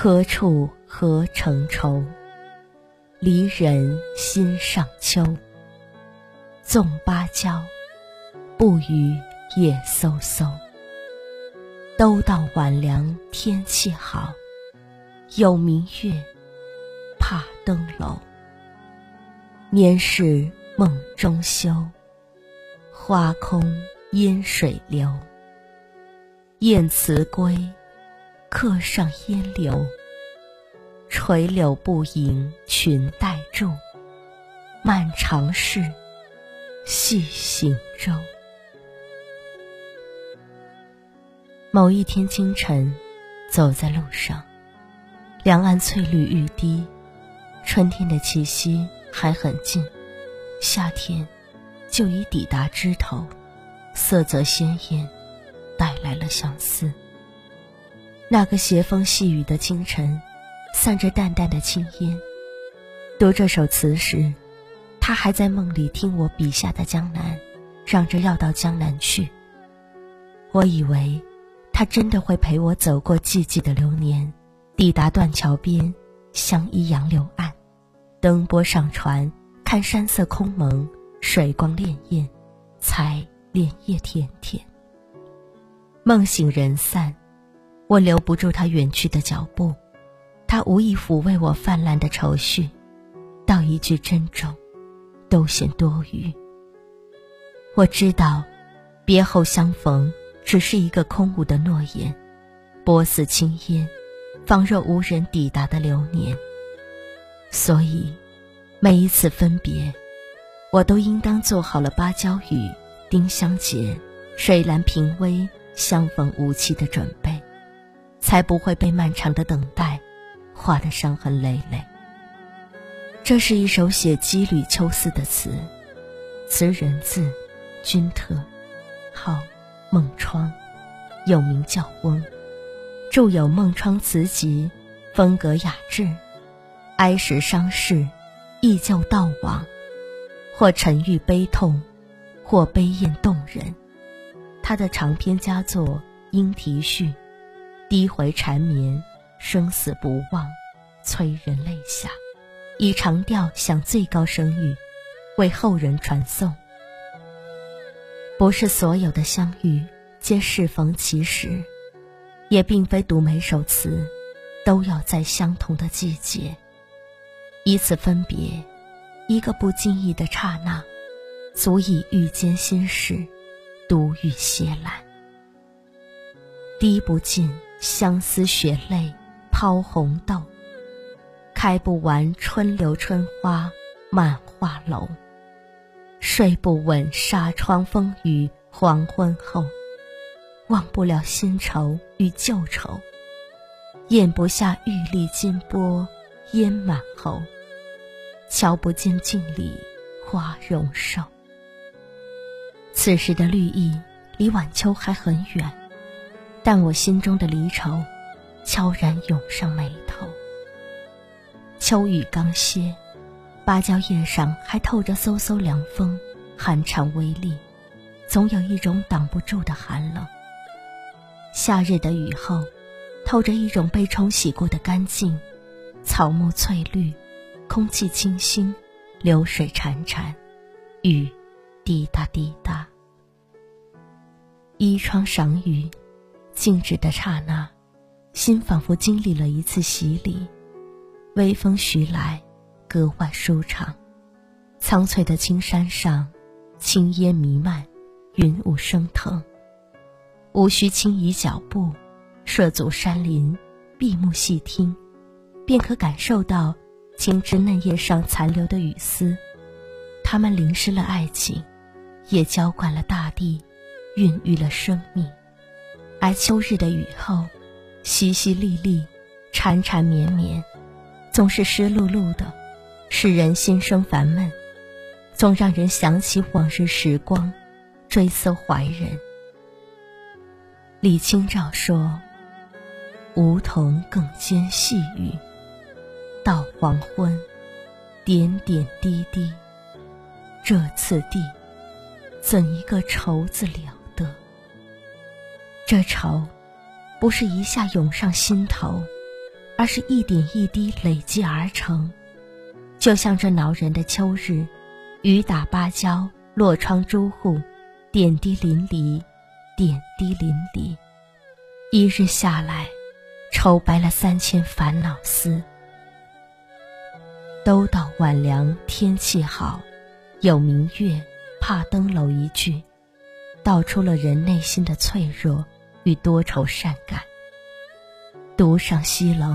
何处何成愁？离人心上秋。纵芭蕉，不语夜飕飕。都道晚凉天气好，有明月，怕登楼。年事梦中休，花空烟水流。雁辞归，客上烟柳。垂柳不萦裙带住，漫长是，细行舟。某一天清晨，走在路上，两岸翠绿欲滴，春天的气息还很近，夏天就已抵达枝头，色泽鲜艳，带来了相思。那个斜风细雨的清晨。散着淡淡的青烟。读这首词时，他还在梦里听我笔下的江南，嚷着要到江南去。我以为，他真的会陪我走过寂寂的流年，抵达断桥边，相依杨柳岸，登波上船，看山色空蒙，水光潋滟，采莲叶田田。梦醒人散，我留不住他远去的脚步。他无意抚慰我泛滥的愁绪，道一句珍重，都显多余。我知道，别后相逢只是一个空无的诺言，波似青烟，仿若无人抵达的流年。所以，每一次分别，我都应当做好了芭蕉雨、丁香结、水兰平微相逢无期的准备，才不会被漫长的等待。划得伤痕累累。这是一首写羁旅秋思的词，词人字君特，号孟窗，又名教翁，著有《孟窗词集》，风格雅致，哀时伤逝，忆旧悼往，或沉郁悲痛，或悲艳动人。他的长篇佳作《莺啼序》，低回缠绵。生死不忘，催人泪下，以长调享最高声誉，为后人传颂。不是所有的相遇皆适逢其时，也并非读每首词都要在相同的季节。一次分别，一个不经意的刹那，足以遇见心事，独语斜揽，滴不尽相思血泪。抛红豆，开不完春柳春花满画楼。睡不稳纱窗风雨黄昏后，忘不了新愁与旧愁。咽不下玉粒金波烟满喉，瞧不见镜里花容瘦。此时的绿意离晚秋还很远，但我心中的离愁。悄然涌上眉头。秋雨刚歇，芭蕉叶上还透着飕飕凉风，寒蝉微立，总有一种挡不住的寒冷。夏日的雨后，透着一种被冲洗过的干净，草木翠绿，空气清新，流水潺潺，雨滴答滴答。依窗赏雨，静止的刹那。心仿佛经历了一次洗礼，微风徐来，格外舒畅。苍翠的青山上，青烟弥漫，云雾升腾。无需轻移脚步，涉足山林，闭目细听，便可感受到青枝嫩叶上残留的雨丝。它们淋湿了爱情，也浇灌了大地，孕育了生命。而秋日的雨后。淅淅沥沥，缠缠绵绵，总是湿漉漉的，使人心生烦闷，总让人想起往日时光，追思怀人。李清照说：“梧桐更兼细雨，到黄昏，点点滴滴，这次第，怎一个愁字了？这愁。”不是一下涌上心头，而是一点一滴累积而成。就像这恼人的秋日，雨打芭蕉，落窗朱户，点滴淋漓，点滴淋漓。一日下来，愁白了三千烦恼丝。都道晚凉天气好，有明月怕登楼一句，道出了人内心的脆弱与多愁善感。独上西楼，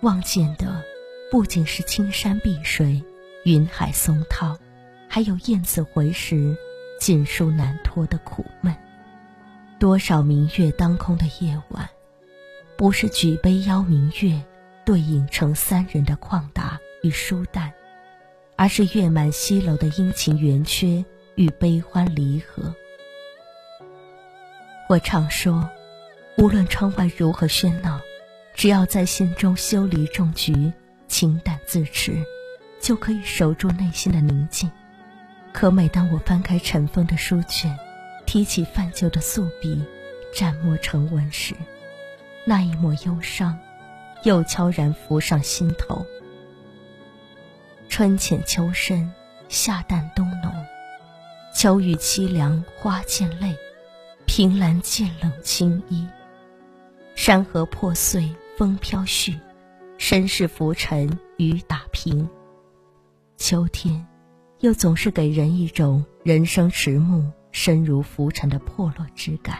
望见的不仅是青山碧水、云海松涛，还有雁字回时，锦书难托的苦闷。多少明月当空的夜晚，不是举杯邀明月，对影成三人的旷达与疏淡，而是月满西楼的阴晴圆缺与悲欢离合。我常说，无论窗外如何喧闹。只要在心中修篱种菊，清淡自持，就可以守住内心的宁静。可每当我翻开尘封的书卷，提起泛旧的素笔，蘸墨成文时，那一抹忧伤，又悄然浮上心头。春浅秋深，夏淡冬浓，秋雨凄凉，花渐泪，凭栏见冷青衣，山河破碎。风飘絮，身世浮沉，雨打萍。秋天，又总是给人一种人生迟暮、身如浮沉的破落之感。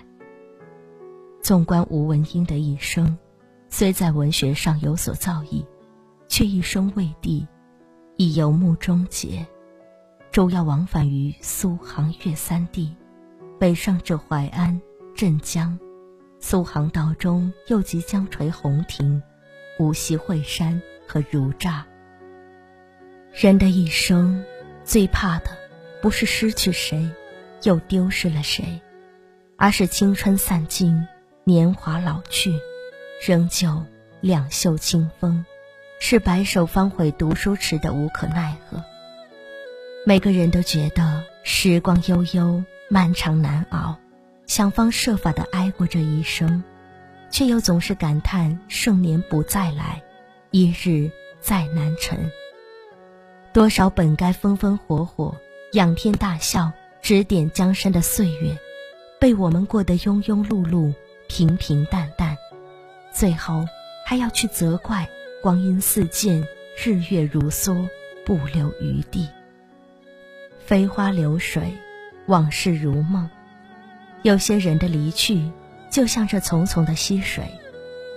纵观吴文英的一生，虽在文学上有所造诣，却一生未第，以游牧终结。主要往返于苏杭粤三地，北上至淮安、镇江。苏杭道中又即将垂红亭、无锡惠山和如乍。人的一生，最怕的不是失去谁，又丢失了谁，而是青春散尽，年华老去，仍旧两袖清风，是白首方悔读书迟的无可奈何。每个人都觉得时光悠悠，漫长难熬。想方设法的挨过这一生，却又总是感叹盛年不再来，一日再难晨。多少本该风风火火、仰天大笑、指点江山的岁月，被我们过得庸庸碌碌、平平淡淡，最后还要去责怪光阴似箭、日月如梭，不留余地。飞花流水，往事如梦。有些人的离去，就像这淙淙的溪水，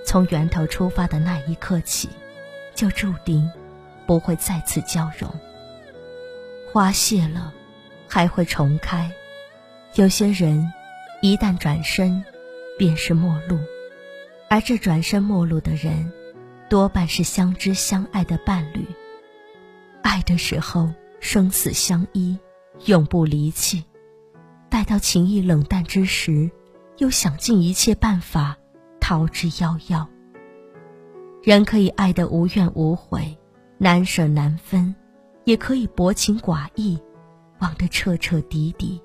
从源头出发的那一刻起，就注定不会再次交融。花谢了，还会重开；有些人一旦转身，便是陌路。而这转身陌路的人，多半是相知相爱的伴侣。爱的时候，生死相依，永不离弃。待到情意冷淡之时，又想尽一切办法逃之夭夭。人可以爱得无怨无悔，难舍难分，也可以薄情寡义，忘得彻彻底底，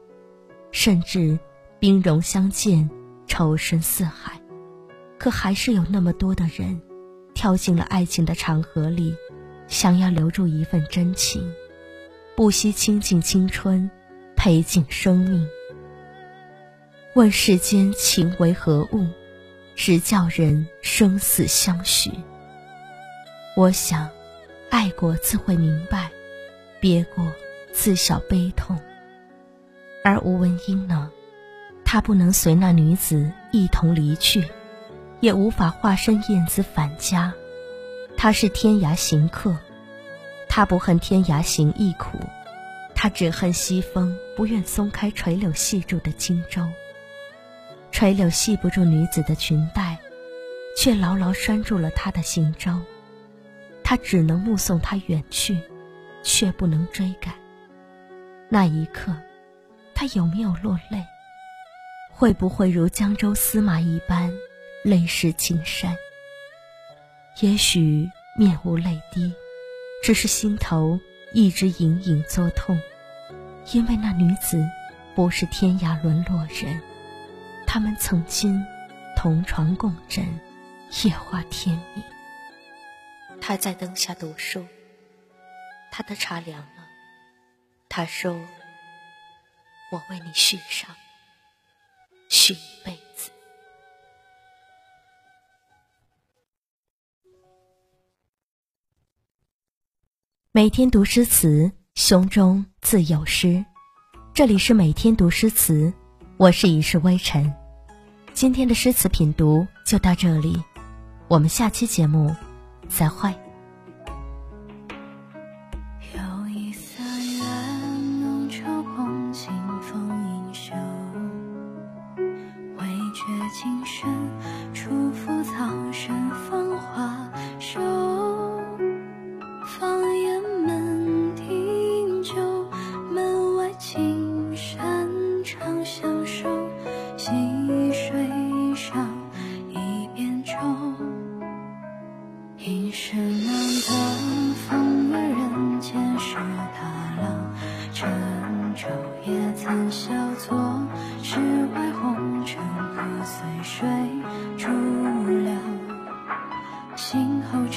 甚至兵戎相见，仇深似海。可还是有那么多的人，跳进了爱情的长河里，想要留住一份真情，不惜倾尽青春。赔尽生命。问世间情为何物，只叫人生死相许。我想，爱过自会明白，别过自晓悲痛。而吴文英呢？他不能随那女子一同离去，也无法化身燕子返家。他是天涯行客，他不恨天涯行亦苦。他只恨西风不愿松开垂柳系住的荆州。垂柳系不住女子的裙带，却牢牢拴住了他的行舟。他只能目送她远去，却不能追赶。那一刻，他有没有落泪？会不会如江州司马一般，泪湿青衫？也许面无泪滴，只是心头一直隐隐作痛。因为那女子不是天涯沦落人，他们曾经同床共枕，夜话天明。他在灯下读书，他的茶凉了。他说：“我为你续上，续一辈子。”每天读诗词，胸中自有诗。这里是每天读诗词，我是一世微尘。今天的诗词品读就到这里，我们下期节目再会。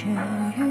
没有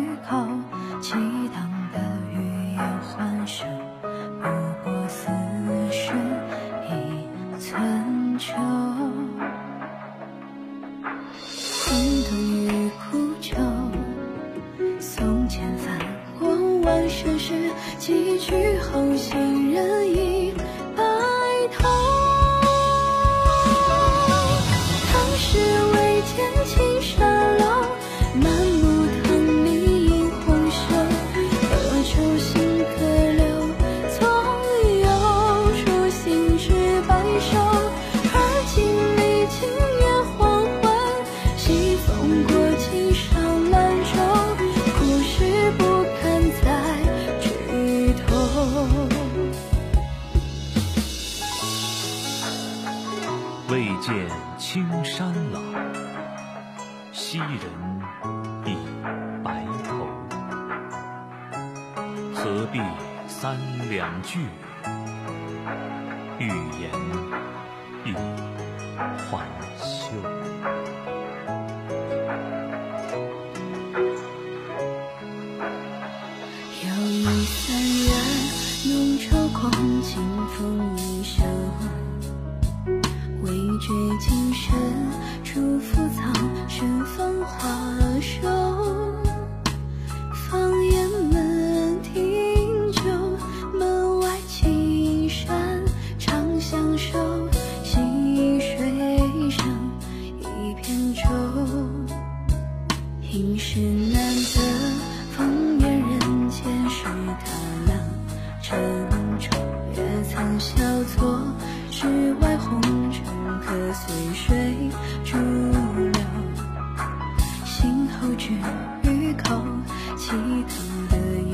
未见青山老，昔人已白头。何必三两句，欲言欲还今生，初赴草深芳华瘦。放眼门庭旧，门外青山长相守。溪水声一片舟，应是难得。风月人间是他郎，沉舟也曾笑作，世外红。的随水逐流，心后只余口，乞讨的。